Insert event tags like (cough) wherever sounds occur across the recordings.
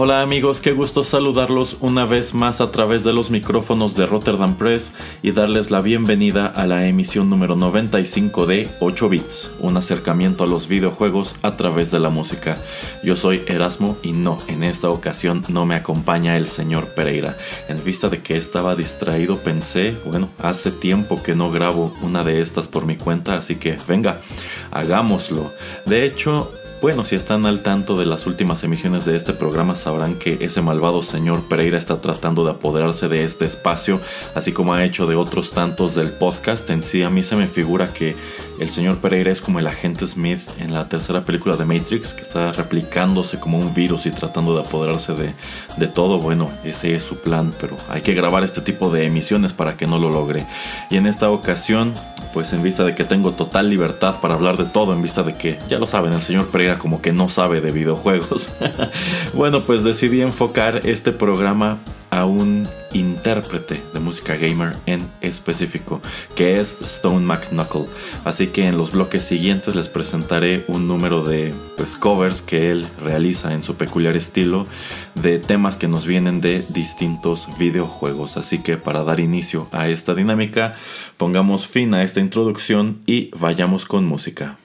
Hola amigos, qué gusto saludarlos una vez más a través de los micrófonos de Rotterdam Press y darles la bienvenida a la emisión número 95 de 8 bits, un acercamiento a los videojuegos a través de la música. Yo soy Erasmo y no, en esta ocasión no me acompaña el señor Pereira. En vista de que estaba distraído pensé, bueno, hace tiempo que no grabo una de estas por mi cuenta, así que venga, hagámoslo. De hecho, bueno, si están al tanto de las últimas emisiones de este programa sabrán que ese malvado señor Pereira está tratando de apoderarse de este espacio, así como ha hecho de otros tantos del podcast. En sí, a mí se me figura que el señor Pereira es como el agente Smith en la tercera película de Matrix, que está replicándose como un virus y tratando de apoderarse de, de todo. Bueno, ese es su plan, pero hay que grabar este tipo de emisiones para que no lo logre. Y en esta ocasión, pues en vista de que tengo total libertad para hablar de todo, en vista de que, ya lo saben, el señor Pereira como que no sabe de videojuegos. (laughs) bueno, pues decidí enfocar este programa a un intérprete de música gamer en específico, que es Stone McKnuckle. Así que en los bloques siguientes les presentaré un número de pues, covers que él realiza en su peculiar estilo de temas que nos vienen de distintos videojuegos. Así que para dar inicio a esta dinámica, pongamos fin a esta introducción y vayamos con música.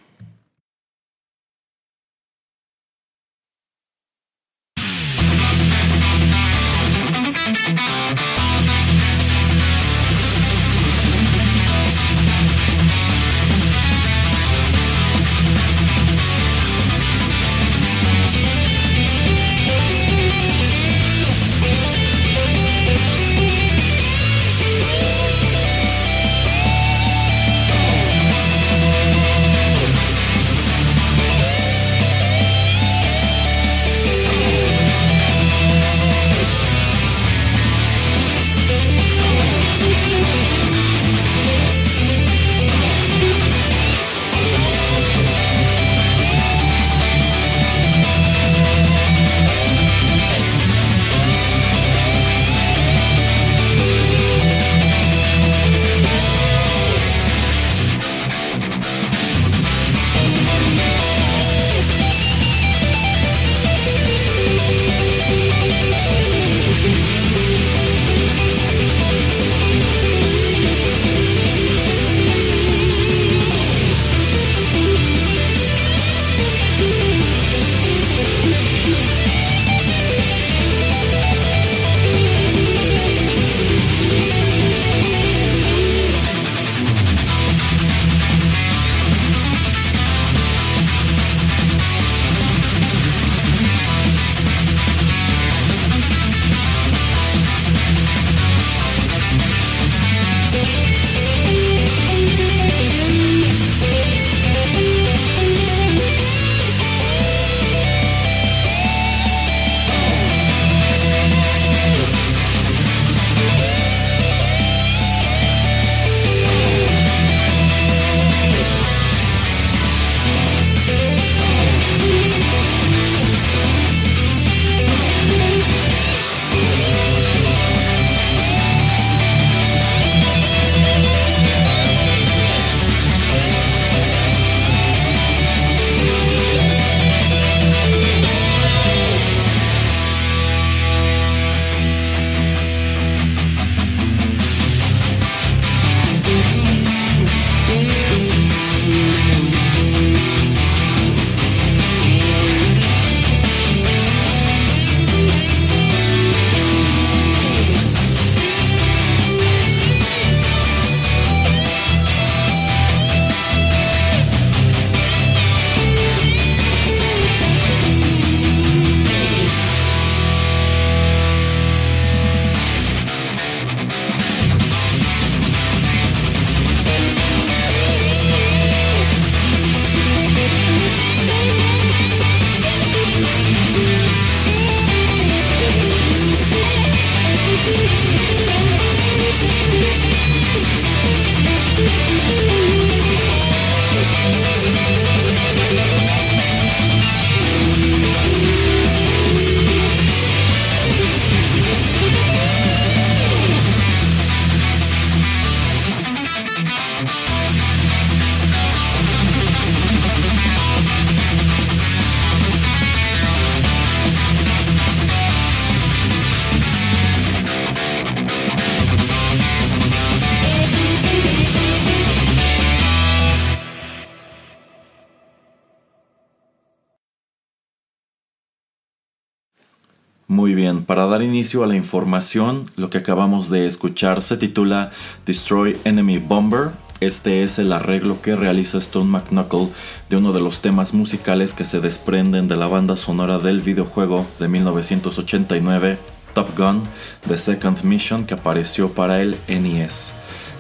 Dar inicio a la información, lo que acabamos de escuchar se titula Destroy Enemy Bomber. Este es el arreglo que realiza Stone McKnuckle de uno de los temas musicales que se desprenden de la banda sonora del videojuego de 1989 Top Gun The Second Mission que apareció para el NES.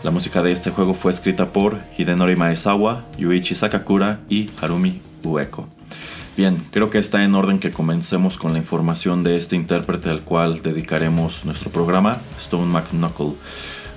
La música de este juego fue escrita por Hidenori Maezawa, Yuichi Sakakura y Harumi Ueko. Bien, creo que está en orden que comencemos con la información de este intérprete al cual dedicaremos nuestro programa, Stone McKnuckle.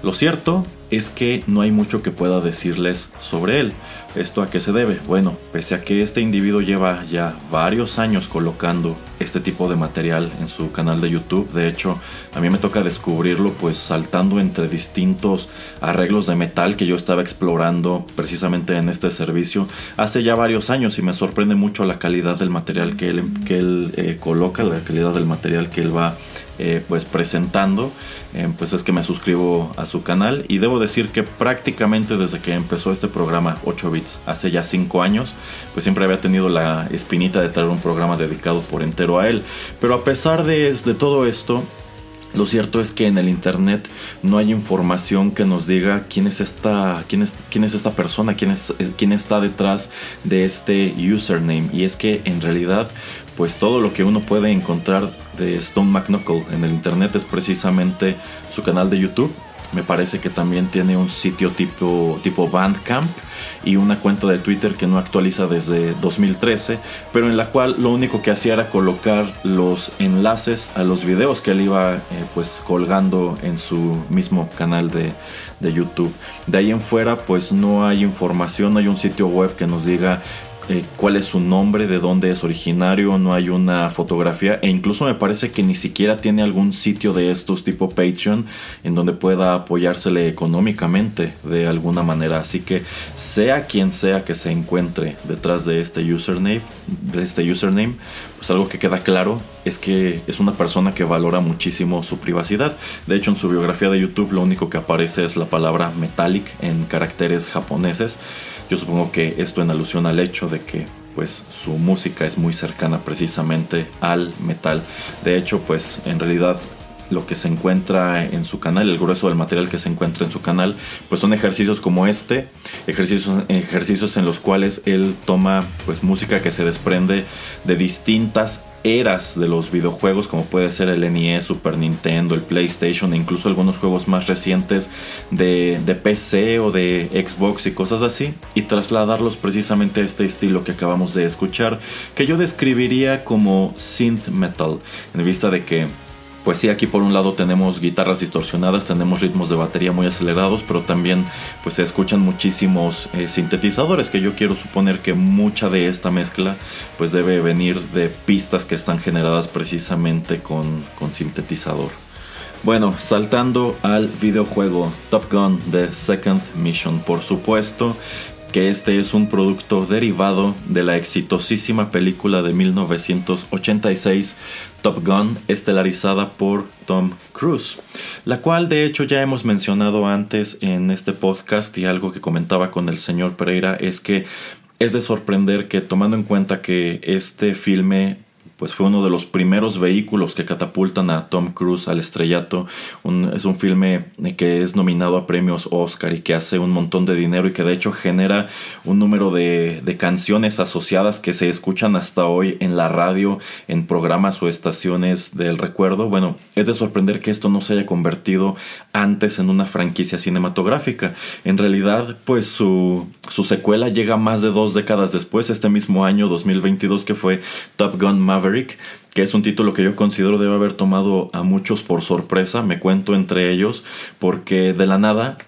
Lo cierto es que no hay mucho que pueda decirles sobre él. ¿Esto a qué se debe? Bueno, pese a que este individuo lleva ya varios años colocando este tipo de material en su canal de YouTube, de hecho, a mí me toca descubrirlo pues saltando entre distintos arreglos de metal que yo estaba explorando precisamente en este servicio hace ya varios años y me sorprende mucho la calidad del material que él, él eh, coloca, la calidad del material que él va eh, pues presentando, eh, pues es que me suscribo a su canal y debo decir que prácticamente desde que empezó este programa 8 bits hace ya 5 años, pues siempre había tenido la espinita de traer un programa dedicado por entero a él. Pero a pesar de, de todo esto, lo cierto es que en el internet no hay información que nos diga quién es esta, quién es, quién es esta persona, quién, quién está detrás de este username. Y es que en realidad pues todo lo que uno puede encontrar de Stone McKnuckle en el internet es precisamente su canal de YouTube. Me parece que también tiene un sitio tipo, tipo Bandcamp y una cuenta de Twitter que no actualiza desde 2013, pero en la cual lo único que hacía era colocar los enlaces a los videos que él iba eh, pues colgando en su mismo canal de, de YouTube. De ahí en fuera pues no hay información, no hay un sitio web que nos diga eh, cuál es su nombre, de dónde es originario, no hay una fotografía e incluso me parece que ni siquiera tiene algún sitio de estos tipo Patreon en donde pueda apoyársele económicamente de alguna manera. Así que sea quien sea que se encuentre detrás de este username, de este username, pues algo que queda claro es que es una persona que valora muchísimo su privacidad. De hecho, en su biografía de YouTube lo único que aparece es la palabra metallic en caracteres japoneses. Yo supongo que esto en alusión al hecho de que pues su música es muy cercana precisamente al metal. De hecho, pues en realidad lo que se encuentra en su canal, el grueso del material que se encuentra en su canal, pues son ejercicios como este, ejercicios, ejercicios en los cuales él toma pues música que se desprende de distintas eras de los videojuegos como puede ser el NES, Super Nintendo, el PlayStation e incluso algunos juegos más recientes de, de, PC o de Xbox y cosas así y trasladarlos precisamente a este estilo que acabamos de escuchar que yo describiría como synth metal en vista de que pues sí, aquí por un lado tenemos guitarras distorsionadas, tenemos ritmos de batería muy acelerados, pero también pues se escuchan muchísimos eh, sintetizadores, que yo quiero suponer que mucha de esta mezcla pues debe venir de pistas que están generadas precisamente con, con sintetizador. Bueno, saltando al videojuego Top Gun The Second Mission, por supuesto que este es un producto derivado de la exitosísima película de 1986 Top Gun, estelarizada por Tom Cruise, la cual de hecho ya hemos mencionado antes en este podcast y algo que comentaba con el señor Pereira es que es de sorprender que tomando en cuenta que este filme pues fue uno de los primeros vehículos que catapultan a Tom Cruise al estrellato. es un filme que es nominado a premios Oscar y que hace un montón de dinero y que de hecho genera un número de, de canciones asociadas que se escuchan hasta hoy en la radio, en programas o estaciones del recuerdo. Bueno, es de sorprender que esto no se haya convertido antes en una franquicia cinematográfica. En realidad, pues su, su secuela llega más de dos décadas después, este mismo año 2022 que fue Top Gun Maverick que es un título que yo considero debe haber tomado a muchos por sorpresa, me cuento entre ellos, porque de la nada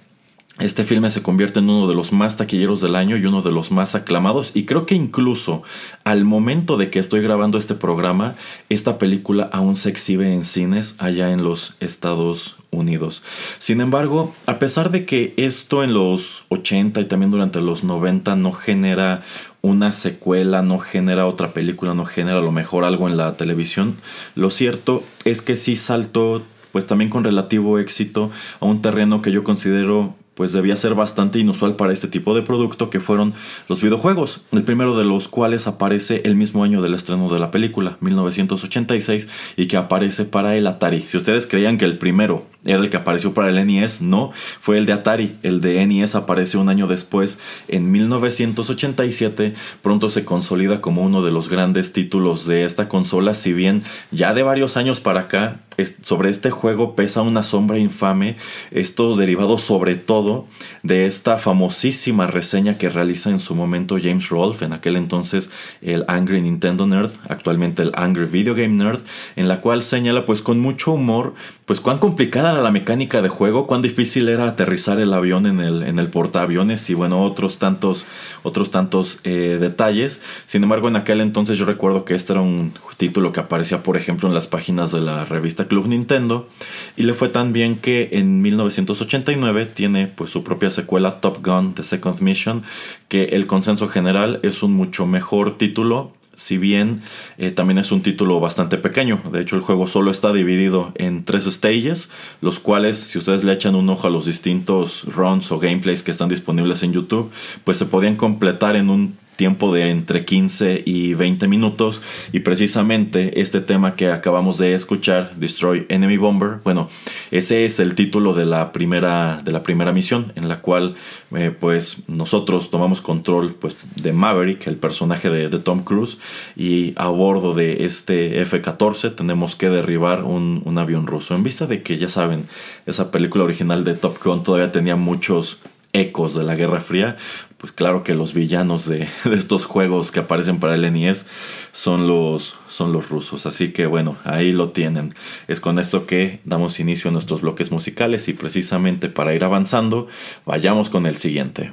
este filme se convierte en uno de los más taquilleros del año y uno de los más aclamados y creo que incluso al momento de que estoy grabando este programa, esta película aún se exhibe en cines allá en los Estados Unidos. Sin embargo, a pesar de que esto en los 80 y también durante los 90 no genera una secuela, no genera otra película, no genera a lo mejor algo en la televisión. Lo cierto es que sí saltó, pues también con relativo éxito, a un terreno que yo considero pues debía ser bastante inusual para este tipo de producto que fueron los videojuegos, el primero de los cuales aparece el mismo año del estreno de la película, 1986, y que aparece para el Atari. Si ustedes creían que el primero era el que apareció para el NES, no, fue el de Atari, el de NES aparece un año después, en 1987, pronto se consolida como uno de los grandes títulos de esta consola, si bien ya de varios años para acá sobre este juego pesa una sombra infame, esto derivado sobre todo de esta famosísima reseña que realiza en su momento James Rolfe, en aquel entonces el Angry Nintendo Nerd, actualmente el Angry Video Game Nerd, en la cual señala pues con mucho humor pues cuán complicada la mecánica de juego, cuán difícil era aterrizar el avión en el, en el portaaviones y bueno, otros tantos, otros tantos eh, detalles. Sin embargo, en aquel entonces yo recuerdo que este era un título que aparecía, por ejemplo, en las páginas de la revista Club Nintendo y le fue tan bien que en 1989 tiene pues su propia secuela Top Gun The Second Mission que el consenso general es un mucho mejor título si bien eh, también es un título bastante pequeño. De hecho, el juego solo está dividido en tres stages, los cuales, si ustedes le echan un ojo a los distintos runs o gameplays que están disponibles en YouTube, pues se podían completar en un tiempo de entre 15 y 20 minutos. Y precisamente este tema que acabamos de escuchar Destroy Enemy Bomber bueno ese es el título de la primera de la primera misión en la cual eh, pues nosotros tomamos control pues de Maverick el personaje de, Tom Cruise. Y a bordo de este F-14 tenemos que derribar un, un avión ruso. En vista de que ya saben esa película original de Top Gun todavía tenía muchos ecos de la Guerra Fría, pues claro que los villanos (laughs) de, estos juegos que aparecen para el NES son los, son los rusos. Así que bueno, ahí lo tienen. Es con esto que damos inicio a nuestros bloques musicales y precisamente para ir avanzando, vayamos con el siguiente.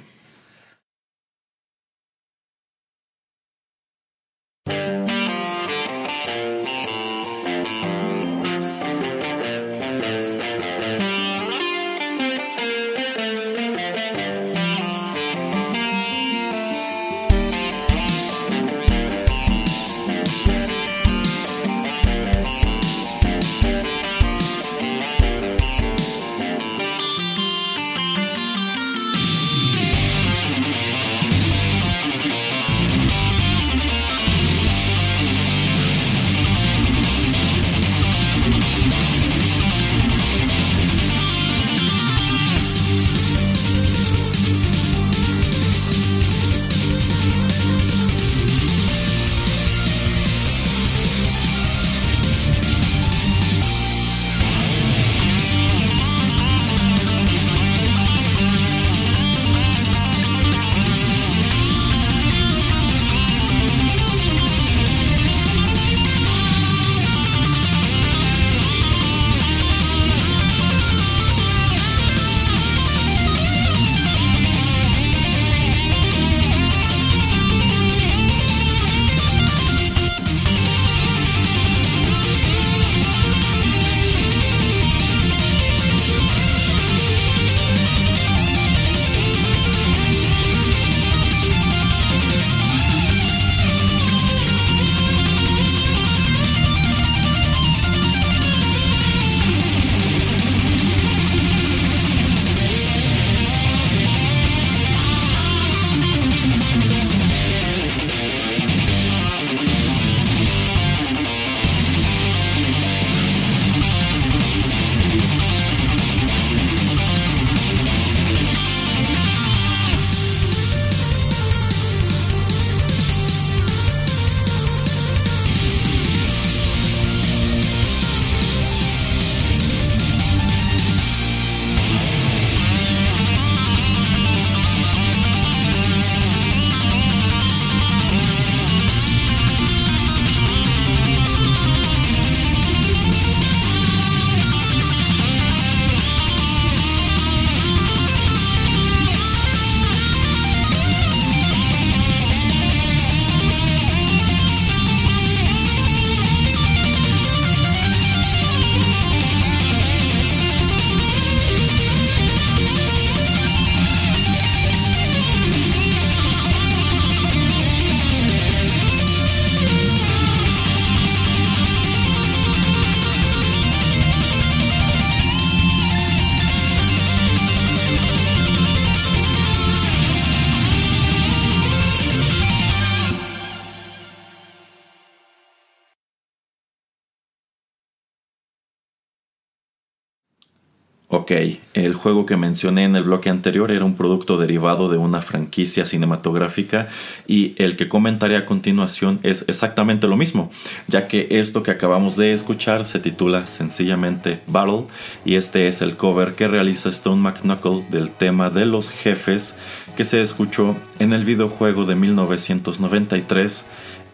Ok, el juego que mencioné en el bloque anterior era un producto derivado de una franquicia cinematográfica y el que comentaré a continuación es exactamente lo mismo, ya que esto que acabamos de escuchar se titula sencillamente Battle y este es el cover que realiza Stone McKnuckle del tema de los jefes que se escuchó en el videojuego de 1993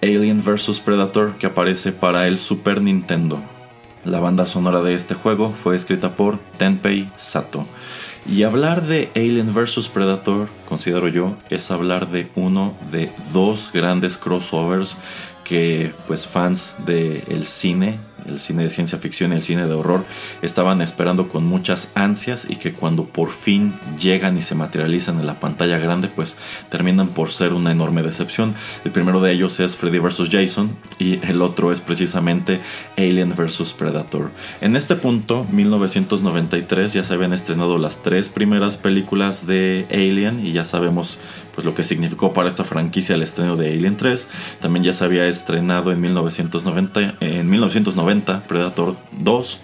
Alien vs Predator que aparece para el Super Nintendo. La banda sonora de este juego fue escrita por Tenpei Sato. Y hablar de Alien vs Predator, considero yo, es hablar de uno de dos grandes crossovers que pues fans del cine el cine de ciencia ficción y el cine de horror estaban esperando con muchas ansias y que cuando por fin llegan y se materializan en la pantalla grande pues terminan por ser una enorme decepción. El primero de ellos es Freddy vs. Jason y el otro es precisamente Alien vs. Predator. En este punto, 1993 ya se habían estrenado las tres primeras películas de Alien y ya sabemos pues lo que significó para esta franquicia el estreno de Alien 3. También ya se había estrenado en 1990, en 1990 Predator 2.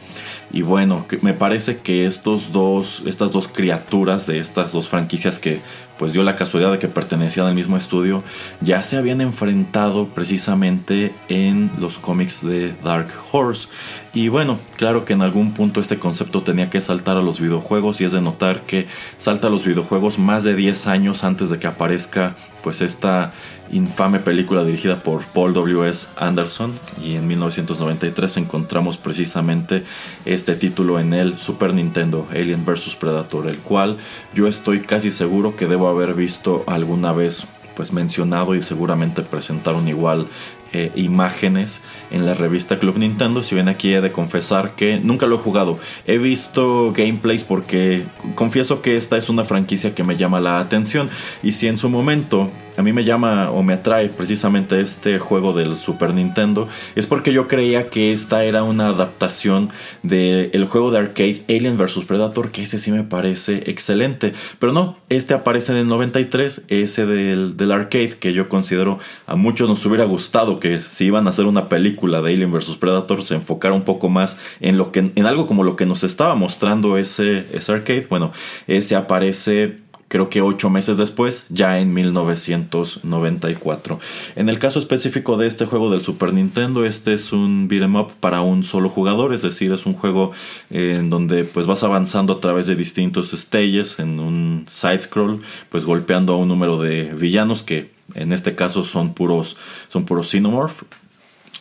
Y bueno, me parece que estos dos, estas dos criaturas de estas dos franquicias que pues dio la casualidad de que pertenecían al mismo estudio, ya se habían enfrentado precisamente en los cómics de Dark Horse. Y bueno, claro que en algún punto este concepto tenía que saltar a los videojuegos y es de notar que salta a los videojuegos más de 10 años antes de que aparezca pues esta infame película dirigida por Paul W.S. Anderson y en 1993 encontramos precisamente este título en el Super Nintendo Alien vs Predator, el cual yo estoy casi seguro que debo haber visto alguna vez pues mencionado y seguramente presentaron igual eh, imágenes en la revista Club Nintendo. Si bien aquí he de confesar que nunca lo he jugado. He visto gameplays porque confieso que esta es una franquicia que me llama la atención. Y si en su momento a mí me llama o me atrae precisamente este juego del Super Nintendo es porque yo creía que esta era una adaptación del juego de arcade Alien vs Predator, que ese sí me parece excelente. Pero no, este aparece en el 93, ese del, del arcade que yo considero a muchos nos hubiera gustado que si iban a hacer una película de Alien vs Predator se enfocara un poco más en lo que en algo como lo que nos estaba mostrando ese, ese arcade. Bueno, ese aparece creo que ocho meses después, ya en 1994. En el caso específico de este juego del Super Nintendo, este es un beat'em up para un solo jugador, es decir, es un juego eh, en donde pues vas avanzando a través de distintos stages en un side scroll, pues golpeando a un número de villanos que en este caso son puros son puros xenomorph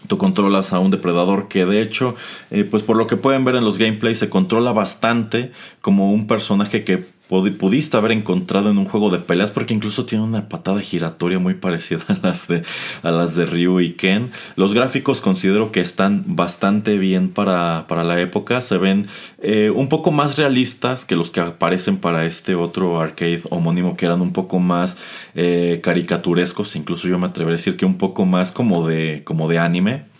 Tú controlas a un depredador que de hecho, eh, pues por lo que pueden ver en los gameplays, se controla bastante como un personaje que pudiste haber encontrado en un juego de peleas porque incluso tiene una patada giratoria muy parecida a las de a las de Ryu y Ken. Los gráficos considero que están bastante bien para, para la época, se ven eh, un poco más realistas que los que aparecen para este otro arcade homónimo que eran un poco más eh, caricaturescos, incluso yo me atrevería a decir que un poco más como de como de anime.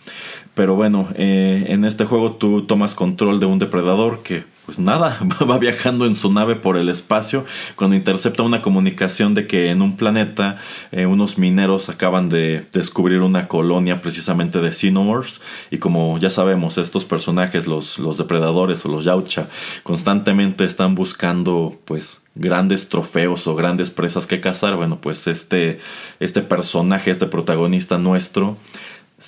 Pero bueno, eh, en este juego tú tomas control de un depredador que pues nada, (laughs) va viajando en su nave por el espacio cuando intercepta una comunicación de que en un planeta eh, unos mineros acaban de descubrir una colonia precisamente de xenomorphs. Y como ya sabemos estos personajes, los, los depredadores o los yautja, constantemente están buscando pues grandes trofeos o grandes presas que cazar, bueno pues este, este personaje, este protagonista nuestro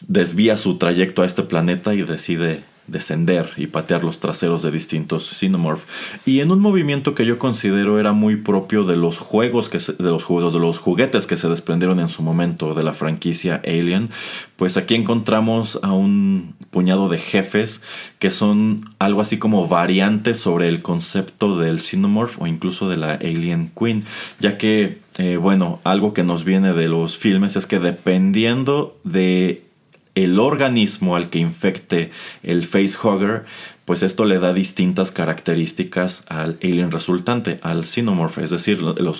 desvía su trayecto a este planeta y decide descender y patear los traseros de distintos Xenomorph. Y en un movimiento que yo considero era muy propio de los juegos que de los juegos de los juguetes que se desprendieron en su momento de la franquicia Alien, pues aquí encontramos a un puñado de jefes que son algo así como variantes sobre el concepto del Xenomorph o incluso de la Alien Queen, ya que eh, bueno, algo que nos viene de los filmes es que dependiendo de el organismo al que infecte el facehugger pues esto le da distintas características al alien resultante, al xenomorph, es decir,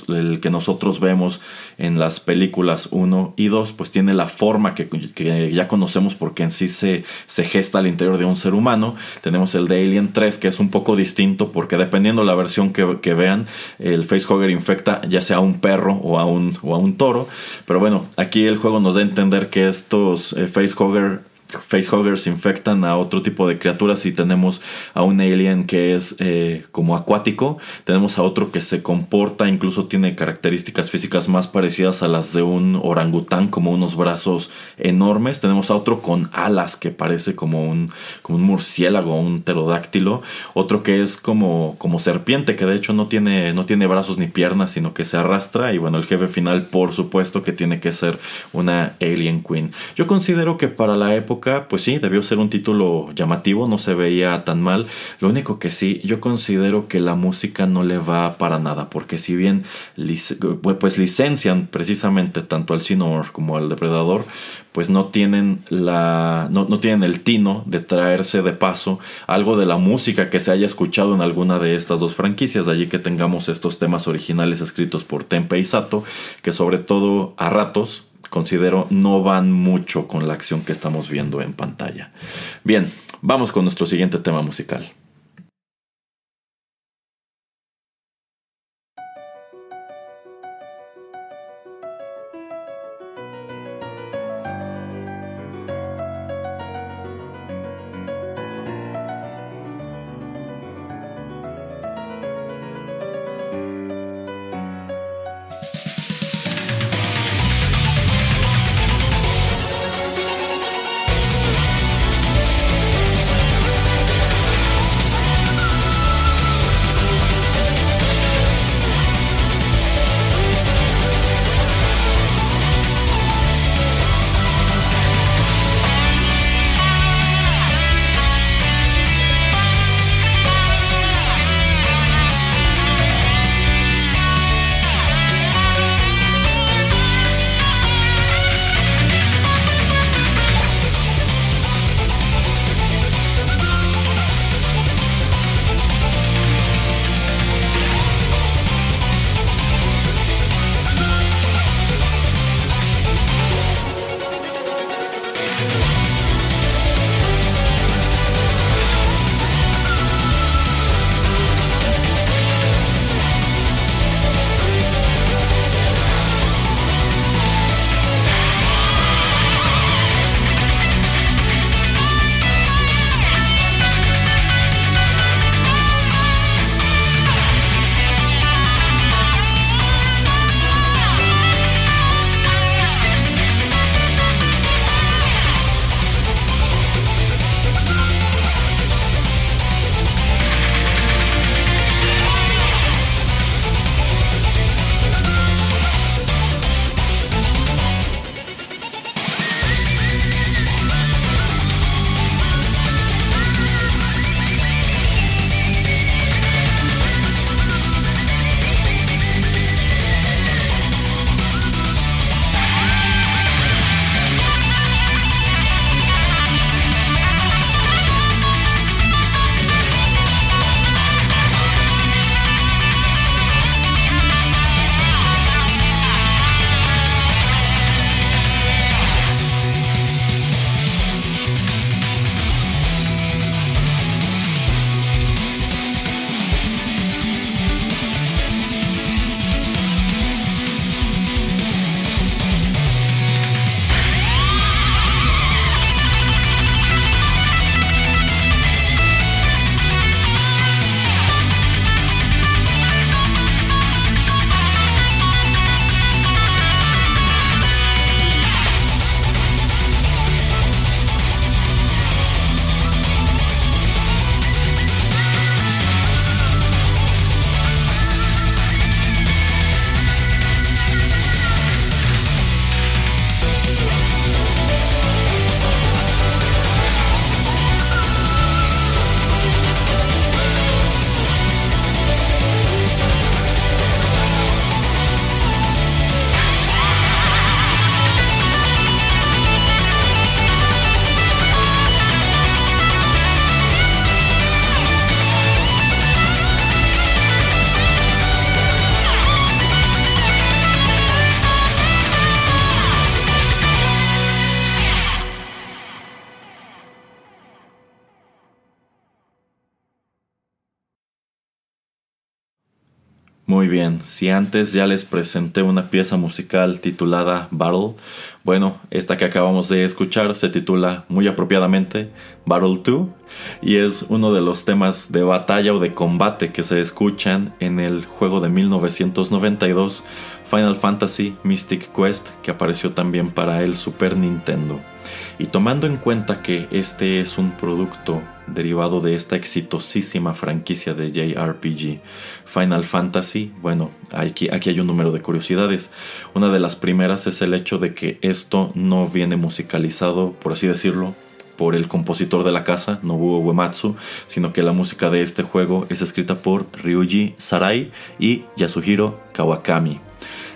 el que nosotros vemos en las películas 1 y 2, pues tiene la forma que, ya conocemos porque en sí se, gesta al interior de un ser humano. Tenemos el de Alien 3, que es un poco distinto porque dependiendo la versión que, vean, el facehugger infecta ya sea a un perro o a un, o a un toro. Pero bueno, aquí el juego nos da a entender que estos eh, facehugger facehuggers infectan a otro tipo de criaturas y tenemos a un alien que es eh, como acuático, tenemos a otro que se comporta, incluso tiene características físicas más parecidas a las de un orangután, como unos brazos enormes, tenemos a otro con alas que parece como un, como un murciélago, un pterodáctilo, otro que es como, como serpiente, que de hecho no tiene, no tiene brazos ni piernas, sino que se arrastra, y bueno, el jefe final por supuesto que tiene que ser una Alien Queen. Yo considero que para la época pues sí, debió ser un título llamativo, no se veía tan mal. Lo único que sí, yo considero que la música no le va para nada, porque si bien pues licencian precisamente tanto al Sinor como al Depredador, pues no tienen la no, no, tienen el tino de traerse de paso algo de la música que se haya escuchado en alguna de estas dos franquicias, de allí que tengamos estos temas originales escritos por Tempe y Sato, que sobre todo a ratos considero no van mucho con la acción que estamos viendo en pantalla. Bien, vamos con nuestro siguiente tema musical. Muy bien, si antes ya les presenté una pieza musical titulada Battle, bueno, esta que acabamos de escuchar se titula muy apropiadamente Battle 2 y es uno de los temas de batalla o de combate que se escuchan en el juego de 1992 Final Fantasy Mystic Quest que apareció también para el Super Nintendo. Y tomando en cuenta que este es un producto derivado de esta exitosísima franquicia de JRPG Final Fantasy, bueno, aquí, aquí hay un número de curiosidades. Una de las primeras es el hecho de que esto no viene musicalizado, por así decirlo, por el compositor de la casa, Nobuo Uematsu, sino que la música de este juego es escrita por Ryuji Sarai y Yasuhiro Kawakami.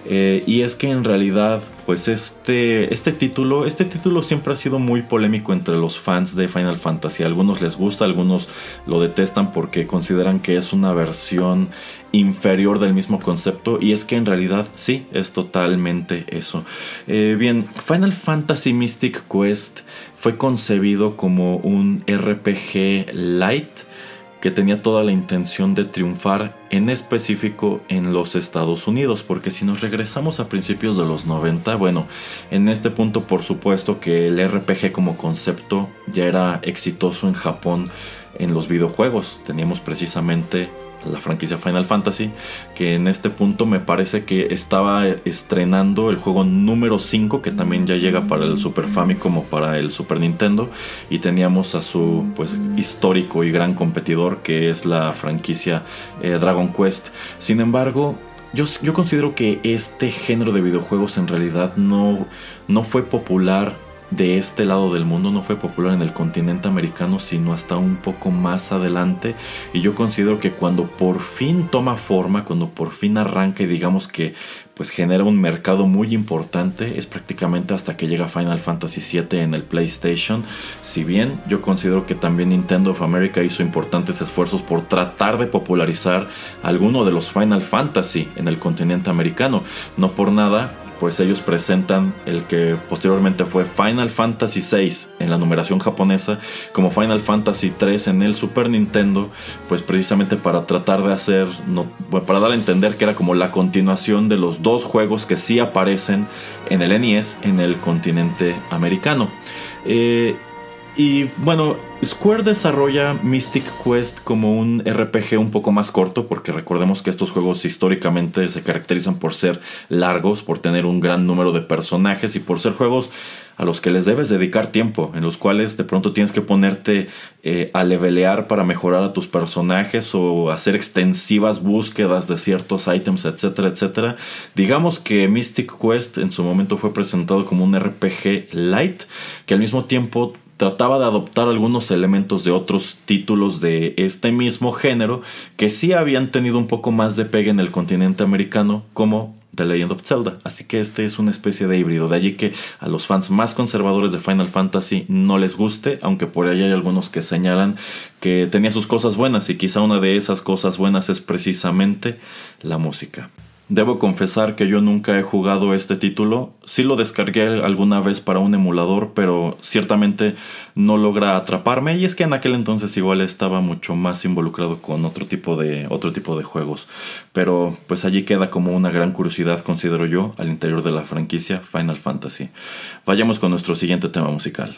Eh, y es que en realidad, pues este, este título, este título siempre ha sido muy polémico entre los fans de Final Fantasy. algunos les gusta, algunos lo detestan porque consideran que es una versión inferior del mismo concepto. Y es que en realidad sí, es totalmente eso. Eh, bien, Final Fantasy Mystic Quest fue concebido como un RPG light que tenía toda la intención de triunfar en específico en los Estados Unidos, porque si nos regresamos a principios de los 90, bueno, en este punto por supuesto que el RPG como concepto ya era exitoso en Japón en los videojuegos, teníamos precisamente la franquicia Final Fantasy, que en este punto me parece que estaba estrenando el juego número 5, que también ya llega para el Super Famicom como para el Super Nintendo, y teníamos a su pues histórico y gran competidor que es la franquicia eh, Dragon Quest. Sin embargo, yo, yo, considero que este género de videojuegos en realidad no, no fue popular de este lado del mundo no fue popular en el continente americano, sino hasta un poco más adelante. Y yo considero que cuando por fin toma forma, cuando por fin arranca y digamos que pues genera un mercado muy importante, es prácticamente hasta que llega Final Fantasy VII en el PlayStation. Si bien yo considero que también Nintendo of America hizo importantes esfuerzos por tratar de popularizar alguno de los Final Fantasy en el continente americano, no por nada pues ellos presentan el que posteriormente fue Final Fantasy VI en la numeración japonesa como Final Fantasy III en el Super Nintendo, pues precisamente para tratar de hacer, para dar a entender que era como la continuación de los dos juegos que sí aparecen en el NES en el continente americano. Eh, y bueno, Square desarrolla Mystic Quest como un RPG un poco más corto, porque recordemos que estos juegos históricamente se caracterizan por ser largos, por tener un gran número de personajes y por ser juegos a los que les debes dedicar tiempo, en los cuales de pronto tienes que ponerte eh, a levelear para mejorar a tus personajes o hacer extensivas búsquedas de ciertos ítems, etcétera, etcétera. Digamos que Mystic Quest en su momento fue presentado como un RPG light, que al mismo tiempo trataba de adoptar algunos elementos de otros títulos de este mismo género que sí habían tenido un poco más de pegue en el continente americano como The Legend of Zelda. Así que este es una especie de híbrido. De allí que a los fans más conservadores de Final Fantasy no les guste, aunque por ahí hay algunos que señalan que tenía sus cosas buenas y quizá una de esas cosas buenas es precisamente la música. Debo confesar que yo nunca he jugado este título. Sí lo descargué alguna vez para un emulador, pero ciertamente no logra atraparme. Y es que en aquel entonces igual estaba mucho más involucrado con otro tipo de, otro tipo de juegos. Pero pues allí queda como una gran curiosidad, considero yo, al interior de la franquicia Final Fantasy. Vayamos con nuestro siguiente tema musical.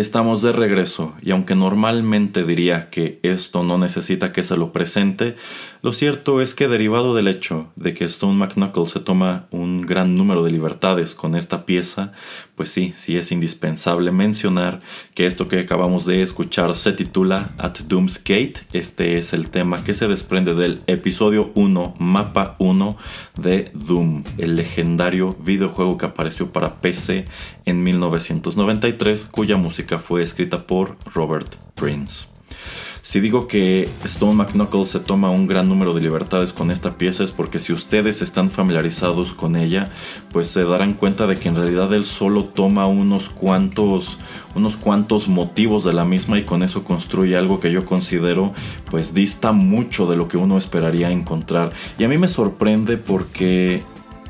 Estamos de regreso y aunque normalmente diría que esto no necesita que se lo presente, lo cierto es que derivado del hecho de que Stone McKnuckle se toma un gran número de libertades con esta pieza, pues sí, sí es indispensable mencionar que esto que acabamos de escuchar se titula At Doom's Gate. Este es el tema que se desprende del episodio 1, mapa 1 de Doom, el legendario videojuego que apareció para PC en 1993, cuya música fue escrita por Robert Prince. Si digo que Stone McKnuckle se toma un gran número de libertades con esta pieza es porque si ustedes están familiarizados con ella, pues se darán cuenta de que en realidad él solo toma unos cuantos unos cuantos motivos de la misma y con eso construye algo que yo considero pues dista mucho de lo que uno esperaría encontrar. Y a mí me sorprende porque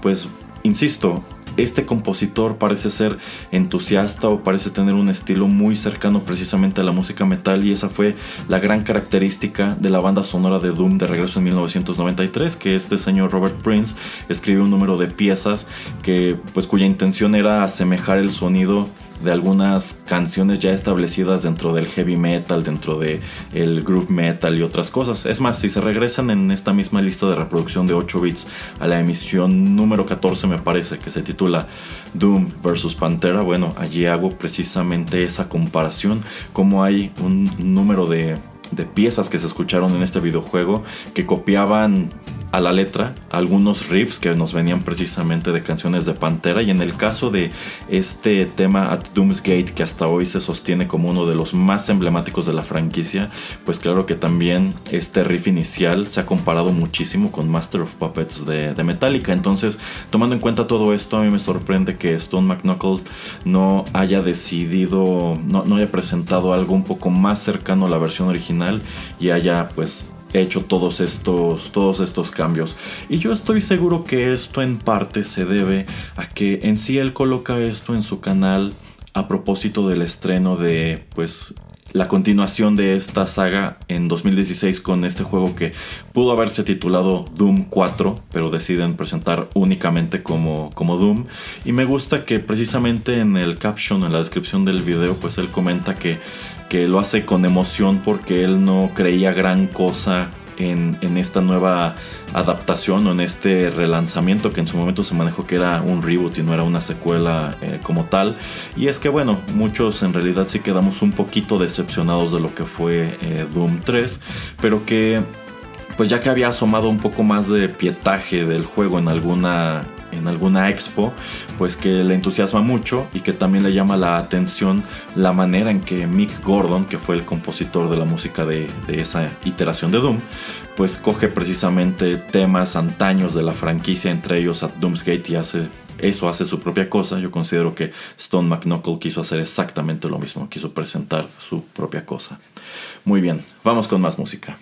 pues insisto, este compositor parece ser entusiasta o parece tener un estilo muy cercano precisamente a la música metal y esa fue la gran característica de la banda sonora de Doom de regreso en 1993 que este señor Robert Prince escribió un número de piezas que pues cuya intención era asemejar el sonido de algunas canciones ya establecidas dentro del heavy metal, dentro de el groove metal y otras cosas. Es más, si se regresan en esta misma lista de reproducción de 8 bits a la emisión número 14 me parece que se titula Doom vs Pantera, bueno, allí hago precisamente esa comparación como hay un número de de piezas que se escucharon en este videojuego que copiaban a la letra algunos riffs que nos venían precisamente de canciones de Pantera. Y en el caso de este tema At Doom's Gate que hasta hoy se sostiene como uno de los más emblemáticos de la franquicia pues claro que también este riff inicial se ha comparado muchísimo con Master of Puppets de, Metallica. Entonces tomando en cuenta todo esto a mí me sorprende que Stone McKnuckles no haya decidido no, no haya presentado algo un poco más cercano a la versión original y haya pues hecho todos estos, todos estos cambios. Y yo estoy seguro que esto en parte se debe a que en sí él coloca esto en su canal a propósito del estreno de pues la continuación de esta saga en 2016 con este juego que pudo haberse titulado Doom 4, pero deciden presentar únicamente como, como Doom. Y me gusta que precisamente en el caption, en la descripción del video, pues él comenta que que lo hace con emoción porque él no creía gran cosa en, esta nueva adaptación o en este relanzamiento que en su momento se manejó que era un reboot y no era una secuela eh, como tal. Y es que bueno, muchos en realidad sí quedamos un poquito decepcionados de lo que fue eh, Doom 3, pero que pues ya que había asomado un poco más de pietaje del juego en alguna en alguna expo, pues que le entusiasma mucho y que también le llama la atención la manera en que Mick Gordon, que fue el compositor de la música de, esa iteración de Doom, pues coge precisamente temas antaños de la franquicia, entre ellos a Doomsgate y hace eso hace su propia cosa. Yo considero que Stone McKnuckle quiso hacer exactamente lo mismo, quiso presentar su propia cosa. Muy bien, vamos con más música.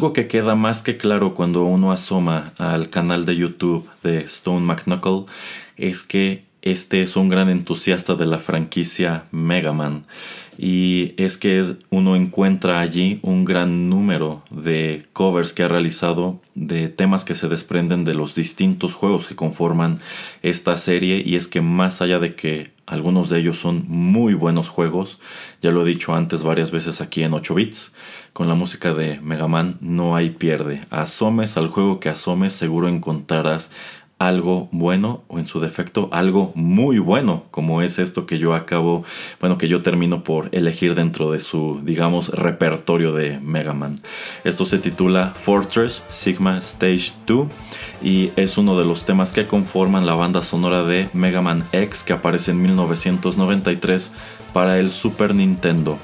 Algo que queda más que claro cuando uno asoma al canal de YouTube de Stone McNuckle es que este es un gran entusiasta de la franquicia Mega Man. Y es que uno encuentra allí un gran número de covers que ha realizado de temas que se desprenden de los distintos juegos que conforman esta serie. Y es que más allá de que algunos de ellos son muy buenos juegos, ya lo he dicho antes varias veces aquí en 8 bits, con la música de Mega Man no hay pierde. Asomes al juego que asomes seguro encontrarás algo bueno o en su defecto algo muy bueno como es esto que yo acabo bueno que yo termino por elegir dentro de su digamos repertorio de Mega Man esto se titula Fortress Sigma Stage 2 y es uno de los temas que conforman la banda sonora de Mega Man X que aparece en 1993 para el Super Nintendo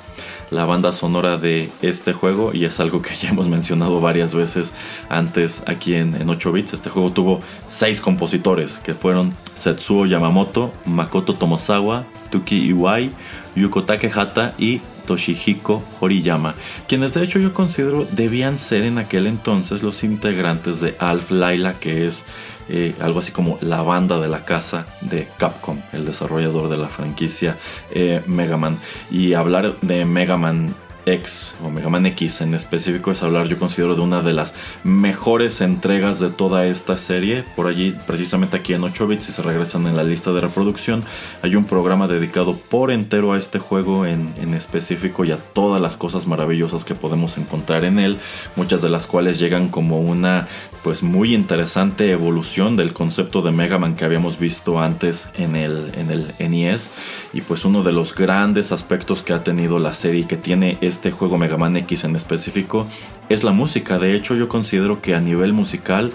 la banda sonora de este juego y es algo que ya hemos mencionado varias veces antes aquí en, 8 bits. Este juego tuvo seis compositores que fueron Setsuo Yamamoto, Makoto Tomosawa, Tuki Iwai, Yuko Takehata y Toshihiko Horiyama, quienes de hecho yo considero debían ser en aquel entonces los integrantes de Alf Laila, que es eh, algo así como la banda de la casa de Capcom, el desarrollador de la franquicia eh, Mega Man. Y hablar de Mega Man X o Mega Man X en específico es hablar yo considero de una de las mejores entregas de toda esta serie. Por allí precisamente aquí en 8 bits si se regresan en la lista de reproducción hay un programa dedicado por entero a este juego en, en específico y a todas las cosas maravillosas que podemos encontrar en él. Muchas de las cuales llegan como una pues muy interesante evolución del concepto de Mega Man que habíamos visto antes en el, en el NES y pues uno de los grandes aspectos que ha tenido la serie que tiene es este juego Mega Man X en específico es la música. De hecho, yo considero que a nivel musical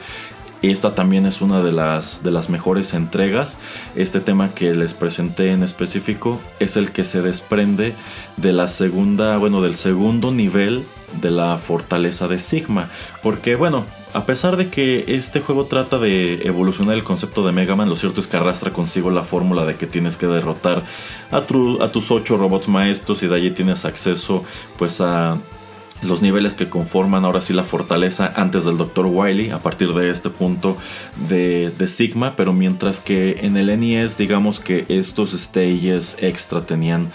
esta también es una de las, de las mejores entregas. Este tema que les presenté en específico es el que se desprende de la segunda, bueno, del segundo nivel de la fortaleza de Sigma. Porque, bueno, a pesar de que este juego trata de evolucionar el concepto de Mega Man, lo cierto es que arrastra consigo la fórmula de que tienes que derrotar a, tus ocho robots maestros y de allí tienes acceso pues a los niveles que conforman ahora sí la fortaleza antes del Dr. Wily a partir de este punto de, Sigma, pero mientras que en el NES digamos que estos stages extra tenían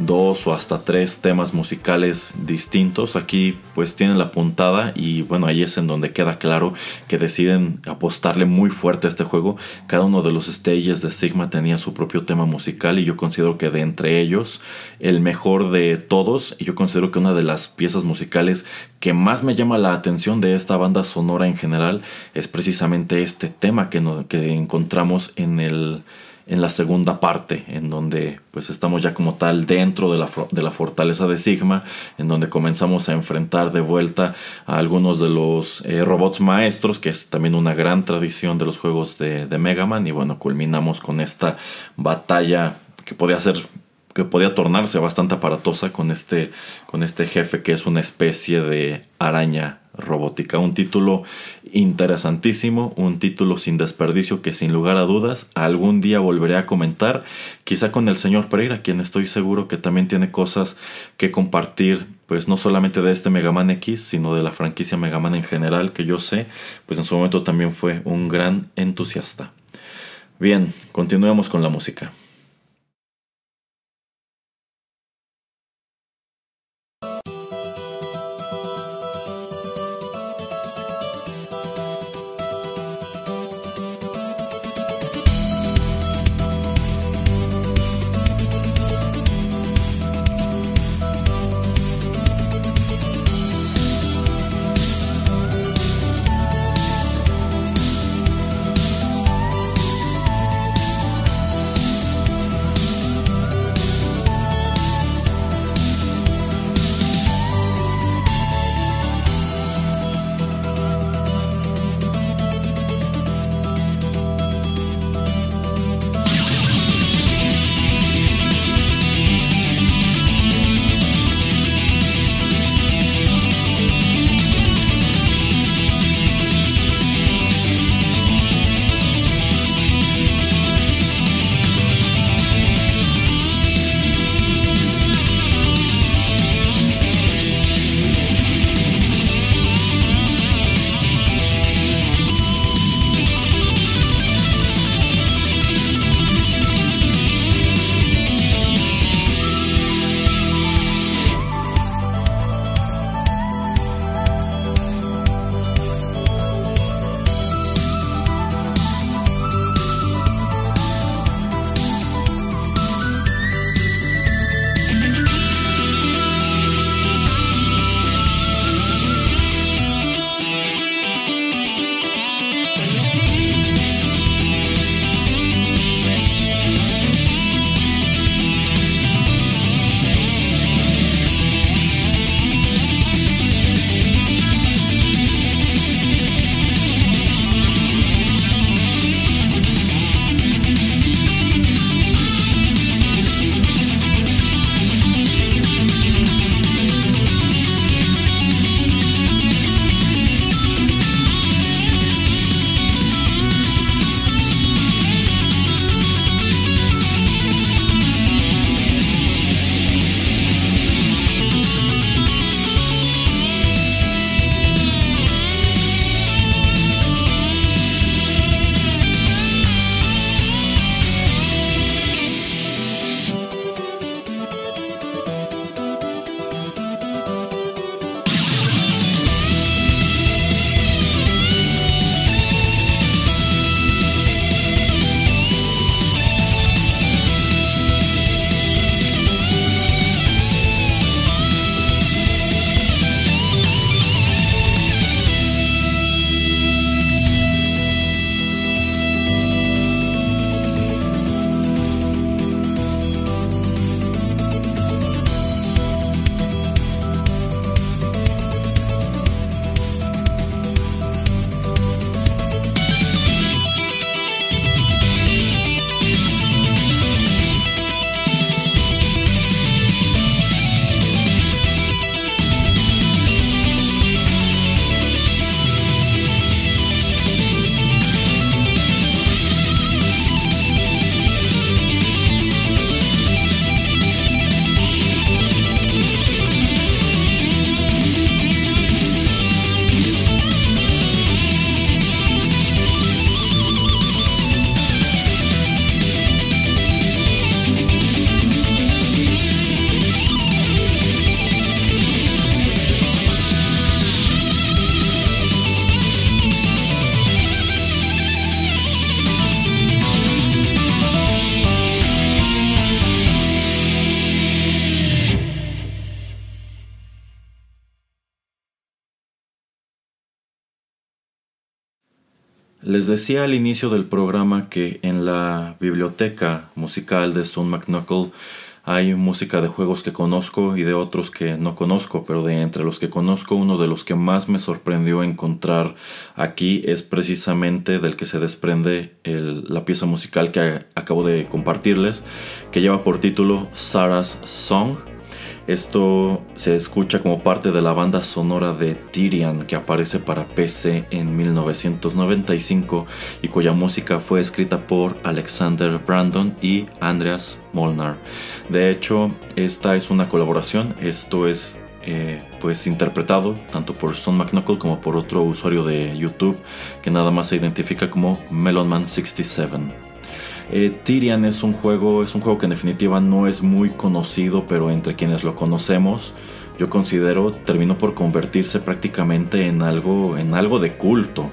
dos o hasta tres temas musicales distintos. Aquí pues tienen la puntada y bueno, ahí es en donde queda claro que deciden apostarle muy fuerte a este juego. Cada uno de los stages de Sigma tenía su propio tema musical y yo considero que de entre ellos el mejor de todos y yo considero que una de las piezas musicales que más me llama la atención de esta banda sonora en general es precisamente este tema que, que encontramos en el en la segunda parte, en donde pues estamos ya como tal dentro de la, de la, fortaleza de Sigma, en donde comenzamos a enfrentar de vuelta a algunos de los eh, robots maestros, que es también una gran tradición de los juegos de, de Mega Man, y bueno, culminamos con esta batalla que podía ser que podía tornarse bastante aparatosa con este, con este jefe que es una especie de araña robótica. Un título interesantísimo, un título sin desperdicio que sin lugar a dudas algún día volveré a comentar, quizá con el señor Pereira, quien estoy seguro que también tiene cosas que compartir, pues no solamente de este Mega Man X, sino de la franquicia Mega Man en general, que yo sé, pues en su momento también fue un gran entusiasta. Bien, continuemos con la música. Decía al inicio del programa que en la biblioteca musical de Stone McNuckle hay música de juegos que conozco y de otros que no conozco, pero de entre los que conozco, uno de los que más me sorprendió encontrar aquí es precisamente del que se desprende la pieza musical que acabo de compartirles, que lleva por título Sarah's Song esto se escucha como parte de la banda sonora de Tyrion que aparece para PC en 1995 y cuya música fue escrita por Alexander Brandon y Andreas Molnar. De hecho, esta es una colaboración, esto es eh, pues interpretado tanto por Stone McNuckle como por otro usuario de YouTube que nada más se identifica como Melonman67. Eh, Tyrion es un juego, es un juego que en definitiva no es muy conocido, pero entre quienes lo conocemos, yo considero terminó por convertirse prácticamente en algo, en algo de culto,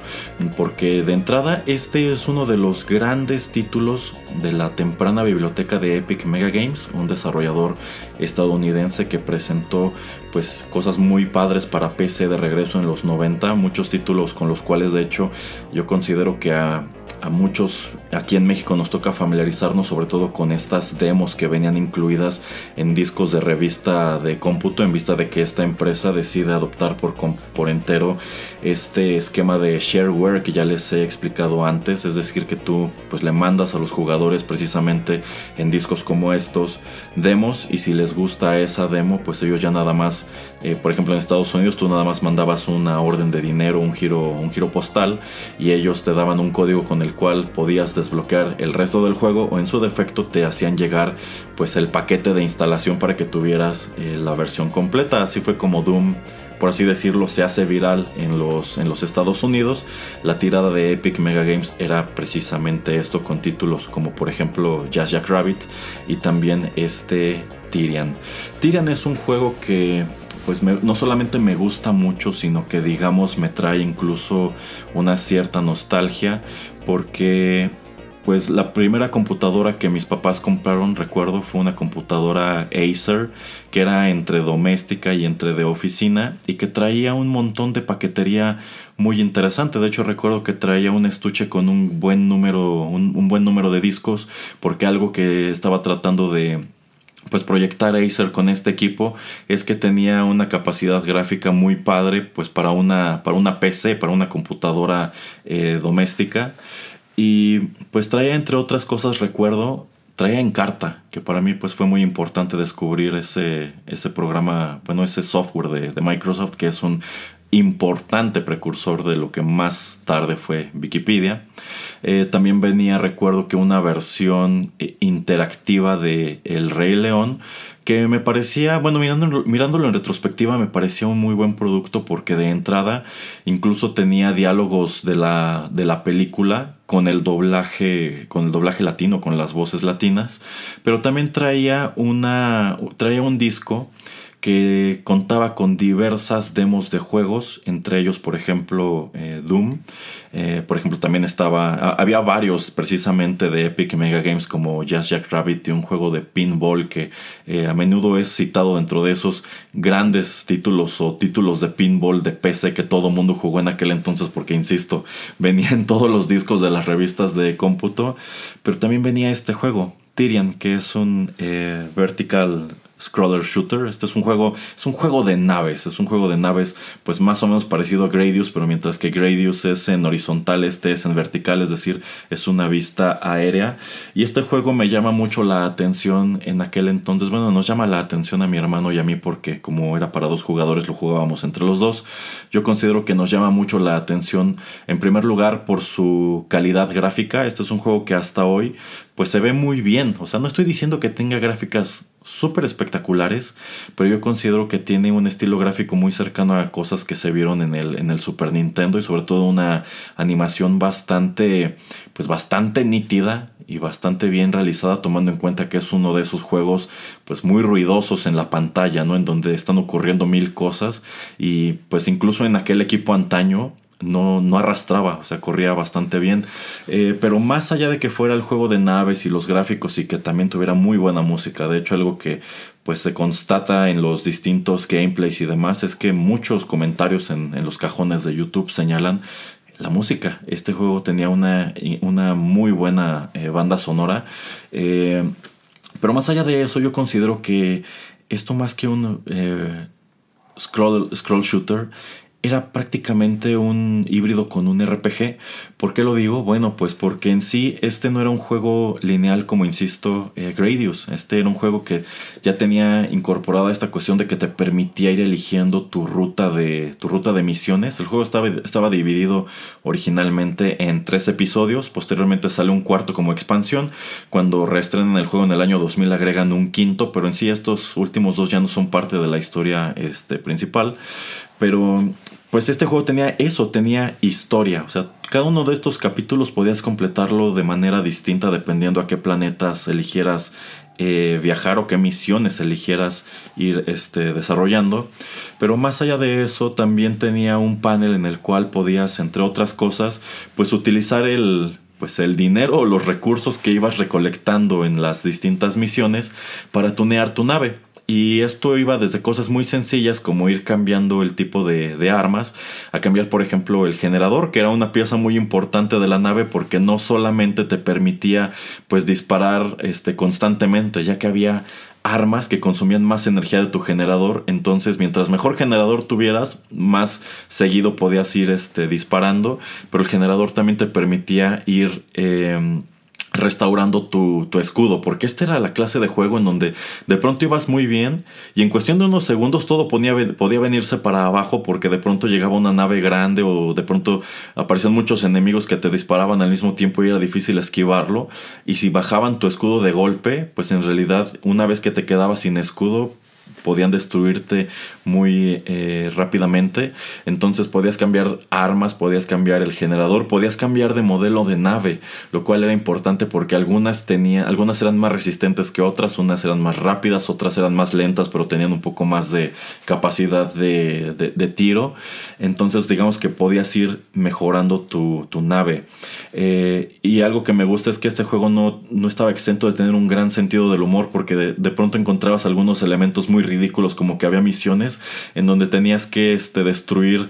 porque de entrada este es uno de los grandes títulos de la temprana biblioteca de Epic Mega Games, un desarrollador estadounidense que presentó pues cosas muy padres para PC de regreso en los 90, muchos títulos con los cuales de hecho yo considero que a a muchos aquí en México nos toca familiarizarnos sobre todo con estas demos que venían incluidas en discos de revista de cómputo en vista de que esta empresa decide adoptar por, por entero este esquema de shareware que ya les he explicado antes, es decir que tú pues le mandas a los jugadores precisamente en discos como estos demos y si les gusta esa demo pues ellos ya nada más, eh, por ejemplo en Estados Unidos tú nada más mandabas una orden de dinero, un giro, un giro postal y ellos te daban un código con el cual podías desbloquear el resto del juego o en su defecto te hacían llegar pues el paquete de instalación para que tuvieras eh, la versión completa, así fue como Doom por así decirlo, se hace viral en los, en los Estados Unidos. La tirada de Epic Mega Games era precisamente esto, con títulos como por ejemplo Jazz Jack Rabbit y también este Tyrion. Tyrion es un juego que pues no solamente me gusta mucho, sino que digamos me trae incluso una cierta nostalgia porque pues la primera computadora que mis papás compraron, recuerdo, fue una computadora Acer, que era entre doméstica y entre de oficina, y que traía un montón de paquetería muy interesante. De hecho, recuerdo que traía un estuche con un buen número, un, buen número de discos, porque algo que estaba tratando de pues proyectar Acer con este equipo es que tenía una capacidad gráfica muy padre pues para una, para una PC, para una computadora eh, doméstica y pues traía entre otras cosas, recuerdo, traía Encarta, que para mí pues fue muy importante descubrir ese, ese programa, bueno, ese software de, Microsoft que es un importante precursor de lo que más tarde fue Wikipedia. Eh, también venía, recuerdo que una versión eh, interactiva de El Rey León, que me parecía, bueno, mirándolo, mirándolo en retrospectiva, me parecía un muy buen producto porque de entrada incluso tenía diálogos de la, de la película con el doblaje, con el doblaje latino, con las voces latinas, pero también traía una, traía un disco que contaba con diversas demos de juegos, entre ellos, por ejemplo, eh, Doom. Eh, por ejemplo, también estaba. había varios precisamente de Epic Mega Games como Jazz Jack Rabbit y un juego de pinball que eh, a menudo es citado dentro de esos grandes títulos o títulos de pinball de PC que todo mundo jugó en aquel entonces, porque insisto, (laughs) venía en todos los discos de las revistas de cómputo, pero también venía este juego. Tyrion, que es un vertical scroller shooter. Este es un juego, es un juego de naves, es un juego de naves pues más o menos parecido a Gradius, pero mientras que Gradius es en horizontal, este es en vertical, es decir, es una vista aérea. Y este juego me llama mucho la atención en aquel entonces, bueno, nos llama la atención a mi hermano y a mí porque como era para dos jugadores lo jugábamos entre los dos. Yo considero que nos llama mucho la atención en primer lugar por su calidad gráfica. Este es un juego que hasta hoy pues se ve muy bien. O sea, no estoy diciendo que tenga gráficas súper espectaculares, pero yo considero que tiene un estilo gráfico muy cercano a cosas que se vieron en el, en el Super Nintendo y sobre todo una animación bastante, pues bastante nítida y bastante bien realizada tomando en cuenta que es uno de esos juegos pues muy ruidosos en la pantalla, ¿no? En donde están ocurriendo mil cosas y pues incluso en aquel equipo antaño no, no arrastraba, o sea, corría bastante bien. Eh, pero más allá de que fuera el juego de naves y los gráficos y que también tuviera muy buena música, de hecho algo que pues se constata en los distintos gameplays y demás es que muchos comentarios en, los cajones de YouTube señalan la música. Este juego tenía una, una muy buena eh, banda sonora. Eh, pero más allá de eso, yo considero que esto más que un scroll, scroll shooter era prácticamente un híbrido con un RPG. ¿Por qué lo digo? Bueno, pues porque en sí este no era un juego lineal como insisto eh, Gradius. Este era un juego que ya tenía incorporada esta cuestión de que te permitía ir eligiendo tu ruta de, tu ruta de misiones. El juego estaba, estaba dividido originalmente en tres episodios. Posteriormente sale un cuarto como expansión. Cuando reestrenan el juego en el año 2000 agregan un quinto, pero en sí estos últimos dos ya no son parte de la historia este, principal. Pero pues este juego tenía eso, tenía historia. O sea, cada uno de estos capítulos podías completarlo de manera distinta dependiendo a qué planetas eligieras eh, viajar o qué misiones eligieras ir este, desarrollando. Pero más allá de eso, también tenía un panel en el cual podías, entre otras cosas, pues utilizar el, pues el dinero o los recursos que ibas recolectando en las distintas misiones para tunear tu nave. Y esto iba desde cosas muy sencillas como ir cambiando el tipo de, armas, a cambiar por ejemplo el generador, que era una pieza muy importante de la nave porque no solamente te permitía pues disparar este, constantemente, ya que había armas que consumían más energía de tu generador. Entonces, mientras mejor generador tuvieras, más seguido podías ir este, disparando. Pero el generador también te permitía ir em, restaurando tu, escudo, porque esta era la clase de juego en donde de pronto ibas muy bien y en cuestión de unos segundos todo podía venirse para abajo porque de pronto llegaba una nave grande o de pronto aparecían muchos enemigos que te disparaban al mismo tiempo y era difícil esquivarlo. Y si bajaban tu escudo de golpe, pues en realidad una vez que te quedabas sin escudo podían destruirte muy eh, rápidamente. Entonces podías cambiar armas, podías cambiar el generador, podías cambiar de modelo de nave, lo cual era importante porque algunas tenían, algunas eran más resistentes que otras, unas eran más rápidas, otras eran más lentas, pero tenían un poco más de capacidad de, de, tiro. Entonces digamos que podías ir mejorando tu, tu nave. Eh, y algo que me gusta es que este juego no, no estaba exento de tener un gran sentido del humor porque de, de pronto encontrabas algunos elementos muy ridículos como que había misiones en donde tenías que este, destruir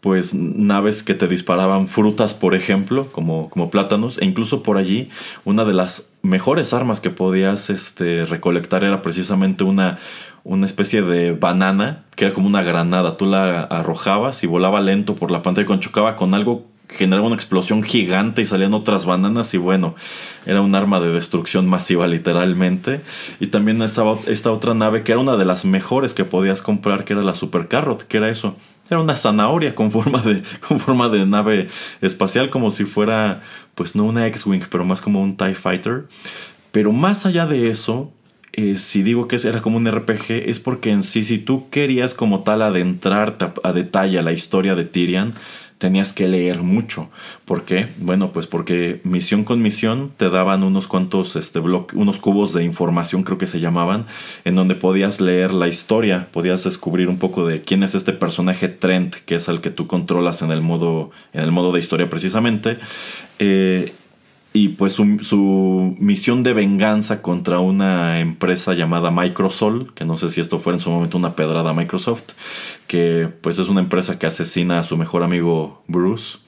pues naves que te disparaban frutas, por ejemplo, como, como plátanos, e incluso por allí una de las mejores armas que podías este, recolectar era precisamente una, una especie de banana, que era como una granada, tú la arrojabas y volaba lento por la pantalla y cuando chocaba con algo generaba una explosión gigante y salían otras bananas y bueno, era un arma de destrucción masiva literalmente. Y también estaba esta otra nave que era una de las mejores que podías comprar, que era la Super Carrot, que era eso. Era una zanahoria con forma de, (laughs) con forma de nave espacial, como si fuera, pues no una X-Wing, pero más como un TIE Fighter. Pero más allá de eso, eh, si digo que era como un RPG, es porque en sí, si tú querías como tal adentrarte a detalle a la historia de Tyrion, tenías que leer mucho. ¿Por qué? Bueno, pues porque misión con misión te daban unos cuantos este, unos cubos de información, creo que se llamaban, en donde podías leer la historia, podías descubrir un poco de quién es este personaje Trent, que es el que tú controlas en el modo, en el modo de historia precisamente. Eh, y pues su, misión de venganza contra una empresa llamada Microsoft, que no sé si esto fuera en su momento una pedrada a Microsoft, que pues es una empresa que asesina a su mejor amigo Bruce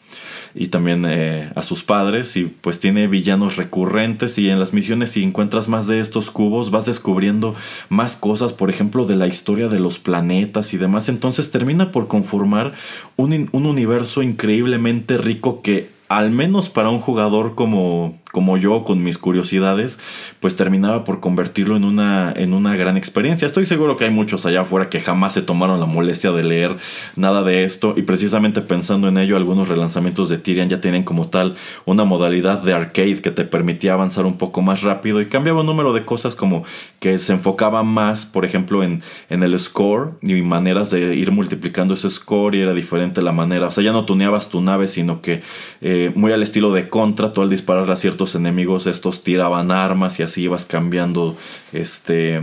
y también eh, a sus padres y pues tiene villanos recurrentes y en las misiones si encuentras más de estos cubos vas descubriendo más cosas por ejemplo de la historia de los planetas y demás. Entonces termina por conformar un, un universo increíblemente rico que al menos para un jugador como como yo con mis curiosidades, pues terminaba por convertirlo en una, en una gran experiencia. Estoy seguro que hay muchos allá afuera que jamás se tomaron la molestia de leer nada de esto y precisamente pensando en ello, algunos relanzamientos de Tyrion ya tienen como tal una modalidad de arcade que te permitía avanzar un poco más rápido y cambiaba un número de cosas como que se enfocaba más, por ejemplo, en, en el score y maneras de ir multiplicando ese score y era diferente la manera. O sea, ya no tuneabas tu nave, sino que eh, muy al estilo de contra, tú al disparar a cierto enemigos, estos tiraban armas y así ibas cambiando este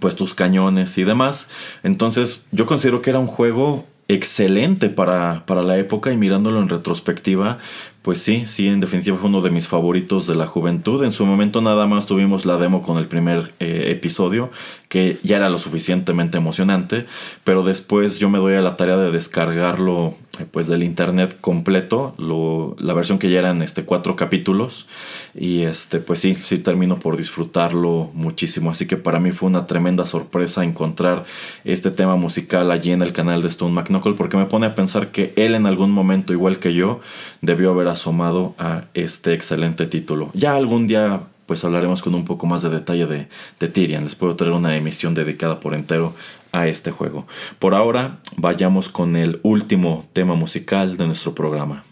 pues tus cañones y demás. Entonces, yo considero que era un juego excelente para, para la época y mirándolo en retrospectiva, pues sí, sí, en definitiva fue uno de mis favoritos de la juventud. En su momento nada más tuvimos la demo con el primer eh, episodio, que ya era lo suficientemente emocionante, pero después yo me doy a la tarea de descargarlo pues del internet completo, la versión que ya eran este cuatro capítulos y este pues sí, sí termino por disfrutarlo muchísimo, así que para mí fue una tremenda sorpresa encontrar este tema musical allí en el canal de Stone McNuckle porque me pone a pensar que él en algún momento igual que yo debió haber asomado a este excelente título. Ya algún día pues hablaremos con un poco más de detalle de, de Tyrion. Les puedo traer una emisión dedicada por entero a este juego. Por ahora, vayamos con el último tema musical de nuestro programa.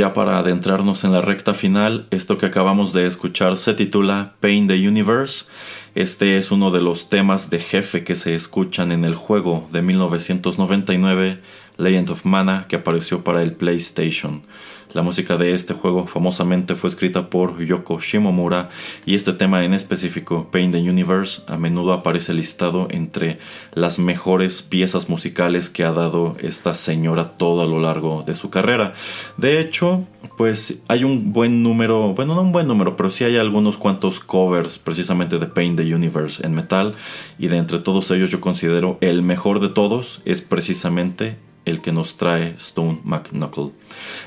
Ya para adentrarnos en la recta final, esto que acabamos de escuchar se titula Pain the Universe. Este es uno de los temas de jefe que se escuchan en el juego de 1999, Legend of Mana, que apareció para el PlayStation. La música de este juego famosamente fue escrita por Yoko Shimomura y este tema en específico, Pain the Universe, a menudo aparece listado entre las mejores piezas musicales que ha dado esta señora todo a lo largo de su carrera. De hecho, pues hay un buen número, bueno, no un buen número, pero sí hay algunos cuantos covers precisamente de Pain the Universe en metal y de entre todos ellos yo considero el mejor de todos es precisamente el que nos trae Stone McNuckle.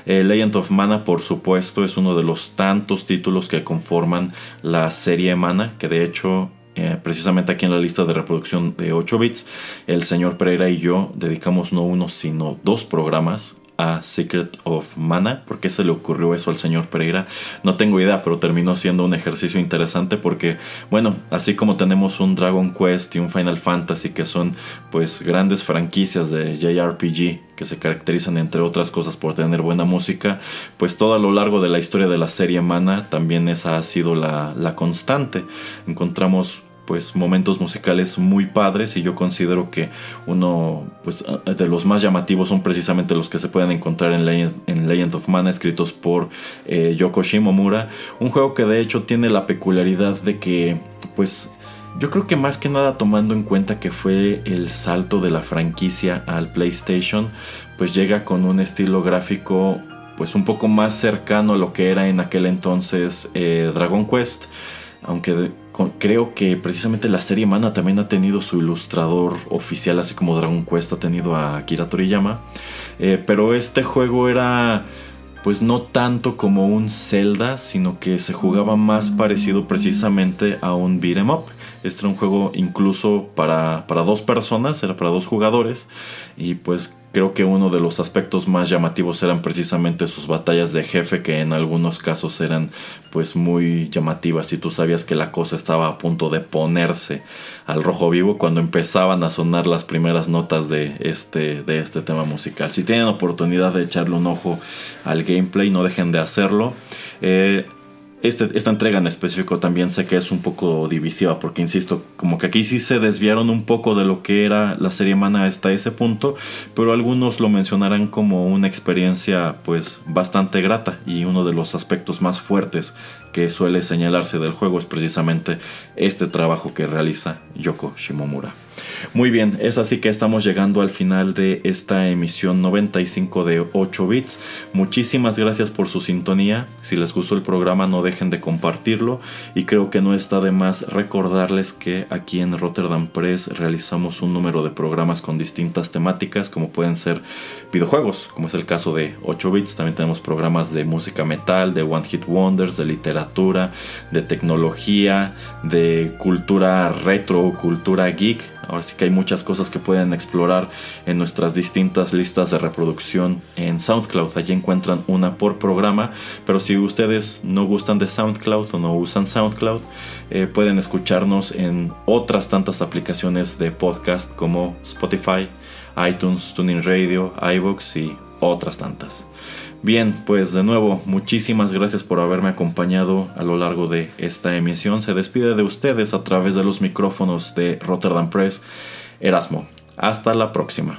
Eh, Legend of Mana, por supuesto, es uno de los tantos títulos que conforman la serie Mana, que de hecho eh, precisamente aquí en la lista de reproducción de 8 bits, el señor Pereira y yo dedicamos no uno sino dos programas a Secret of Mana. ¿Por qué se le ocurrió eso al señor Pereira? No tengo idea, pero terminó siendo un ejercicio interesante porque, bueno, así como tenemos un Dragon Quest y un Final Fantasy que son pues grandes franquicias de JRPG que se caracterizan entre otras cosas por tener buena música, pues todo a lo largo de la historia de la serie Mana también esa ha sido la, la constante. Encontramos pues momentos musicales muy padres y yo considero que uno pues de los más llamativos son precisamente los que se pueden encontrar en Legend, of Mana escritos por eh, Yoko Shimomura. Un juego que de hecho tiene la peculiaridad de que pues yo creo que más que nada tomando en cuenta que fue el salto de la franquicia al PlayStation pues llega con un estilo gráfico pues un poco más cercano a lo que era en aquel entonces eh, Dragon Quest aunque creo que precisamente la serie Mana también ha tenido su ilustrador oficial, así como Dragon Quest ha tenido a Akira Toriyama. Eh, pero este juego era pues no tanto como un Zelda, sino que se jugaba más parecido precisamente a un beat'em up. Este era un juego incluso para, para dos personas, era para dos jugadores. Y pues Creo que uno de los aspectos más llamativos eran precisamente sus batallas de jefe, que en algunos casos eran pues muy llamativas y tú sabías que la cosa estaba a punto de ponerse al rojo vivo cuando empezaban a sonar las primeras notas de este, de este tema musical. Si tienen oportunidad de echarle un ojo al gameplay, no dejen de hacerlo. Eh, este, esta entrega en específico también sé que es un poco divisiva porque insisto, como que aquí sí se desviaron un poco de lo que era la serie Mana hasta ese punto, pero algunos lo mencionarán como una experiencia pues bastante grata y uno de los aspectos más fuertes que suele señalarse del juego es precisamente este trabajo que realiza Yoko Shimomura. Muy bien, es así que estamos llegando al final de esta emisión 95 de 8 bits. Muchísimas gracias por su sintonía. Si les gustó el programa no dejen de compartirlo y creo que no está de más recordarles que aquí en Rotterdam Press realizamos un número de programas con distintas temáticas como pueden ser videojuegos, como es el caso de 8 bits. También tenemos programas de música metal, de One Hit Wonders, de literatura, de tecnología, de cultura retro, cultura geek Ahora sí que hay muchas cosas que pueden explorar en nuestras distintas listas de reproducción en SoundCloud. Allí encuentran una por programa, pero si ustedes no gustan de SoundCloud o no usan SoundCloud, eh, pueden escucharnos en otras tantas aplicaciones de podcast como Spotify, iTunes, Tuning Radio, iVoox y otras tantas. Bien, pues de nuevo, muchísimas gracias por haberme acompañado a lo largo de esta emisión. Se despide de ustedes a través de los micrófonos de Rotterdam Press, Erasmo. Hasta la próxima.